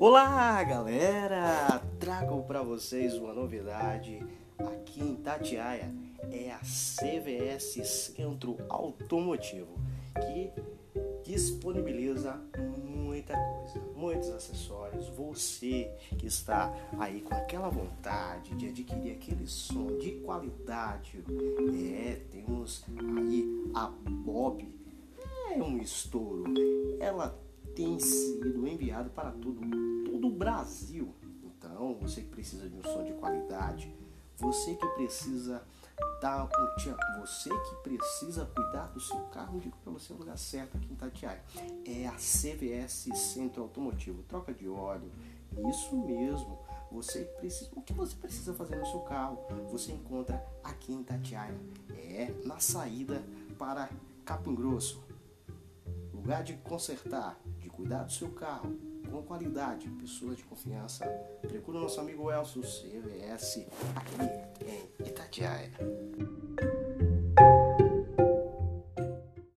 Olá, galera! Trago para vocês uma novidade aqui em Tatiaia. É a CVS Centro Automotivo, que disponibiliza muita coisa, muitos acessórios. Você que está aí com aquela vontade de adquirir aquele som de qualidade, é, temos aí a Bob, é um estouro. Ela tem sido enviado para todo, todo o Brasil. Então, você que precisa de um som de qualidade, você que precisa dar um você que precisa cuidar do seu carro, digo para você o lugar certo aqui em Tatiaia. É a CVS Centro Automotivo, troca de óleo, isso mesmo. Você precisa, o que você precisa fazer no seu carro, você encontra aqui em Tatiaia. É na saída para Capim Grosso. Lugar de consertar, cuidar do seu carro com qualidade, pessoas de confiança. Procura o nosso amigo Elcio CVS aqui em Itatiaia.